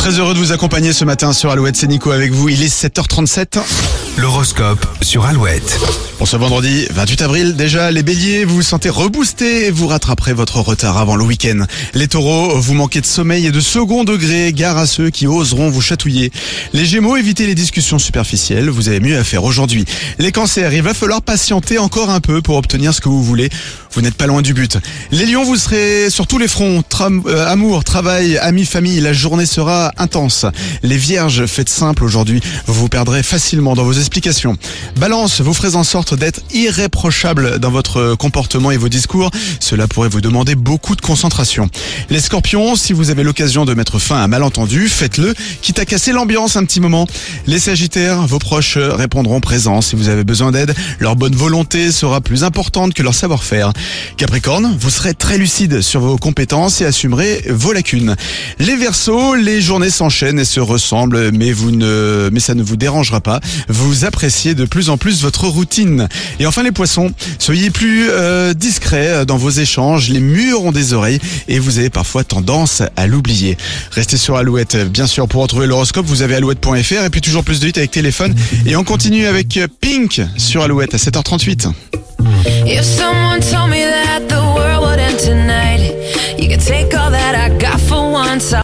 Très heureux de vous accompagner ce matin sur Alouette, c'est Nico avec vous. Il est 7h37. L'horoscope sur Alouette. Pour ce vendredi 28 avril, déjà les béliers, vous vous sentez reboosté et vous rattraperez votre retard avant le week-end. Les taureaux, vous manquez de sommeil et de second degré, gare à ceux qui oseront vous chatouiller. Les gémeaux, évitez les discussions superficielles, vous avez mieux à faire aujourd'hui. Les cancers, il va falloir patienter encore un peu pour obtenir ce que vous voulez. Vous n'êtes pas loin du but. Les lions, vous serez sur tous les fronts. Euh, amour, travail, amis, famille, la journée sera intense. Les vierges, faites simple aujourd'hui. Vous vous perdrez facilement dans vos explications. Balance, vous ferez en sorte d'être irréprochable dans votre comportement et vos discours. Cela pourrait vous demander beaucoup de concentration. Les scorpions, si vous avez l'occasion de mettre fin à un malentendu, faites-le, quitte à casser l'ambiance un petit moment. Les sagittaires, vos proches répondront présents si vous avez besoin d'aide. Leur bonne volonté sera plus importante que leur savoir-faire. Capricorne, vous serez très lucide sur vos compétences et assumerez vos lacunes. Les Verseaux, les journées s'enchaînent et se ressemblent, mais vous ne, mais ça ne vous dérangera pas. Vous appréciez de plus en plus votre routine. Et enfin les Poissons, soyez plus euh, discrets dans vos échanges. Les murs ont des oreilles et vous avez parfois tendance à l'oublier. Restez sur Alouette, bien sûr, pour retrouver l'horoscope. Vous avez alouette.fr et puis toujours plus de hits avec téléphone. Et on continue avec Pink sur Alouette à 7h38. If someone you can take